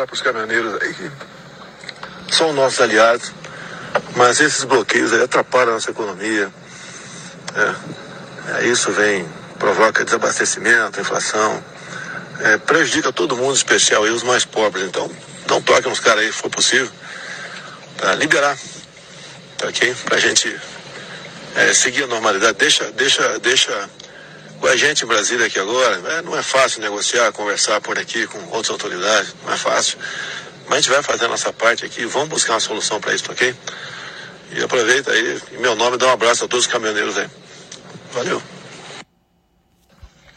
fala para os caminhoneiros aí que são nossos aliados, mas esses bloqueios aí atrapalham a nossa economia. É, é, isso vem, provoca desabastecimento, inflação, é, prejudica todo mundo, especial aí os mais pobres. Então, não toque nos caras aí, se for possível, para liberar, tá ok? Para a gente é, seguir a normalidade. Deixa, deixa, deixa com a gente em Brasília aqui agora. É, não é fácil negociar, conversar por aqui com outras autoridades, não é fácil. Mas a gente vai fazer a nossa parte aqui, vamos buscar uma solução para isso, ok? E aproveita aí, em meu nome, dá um abraço a todos os caminhoneiros aí. Valeu.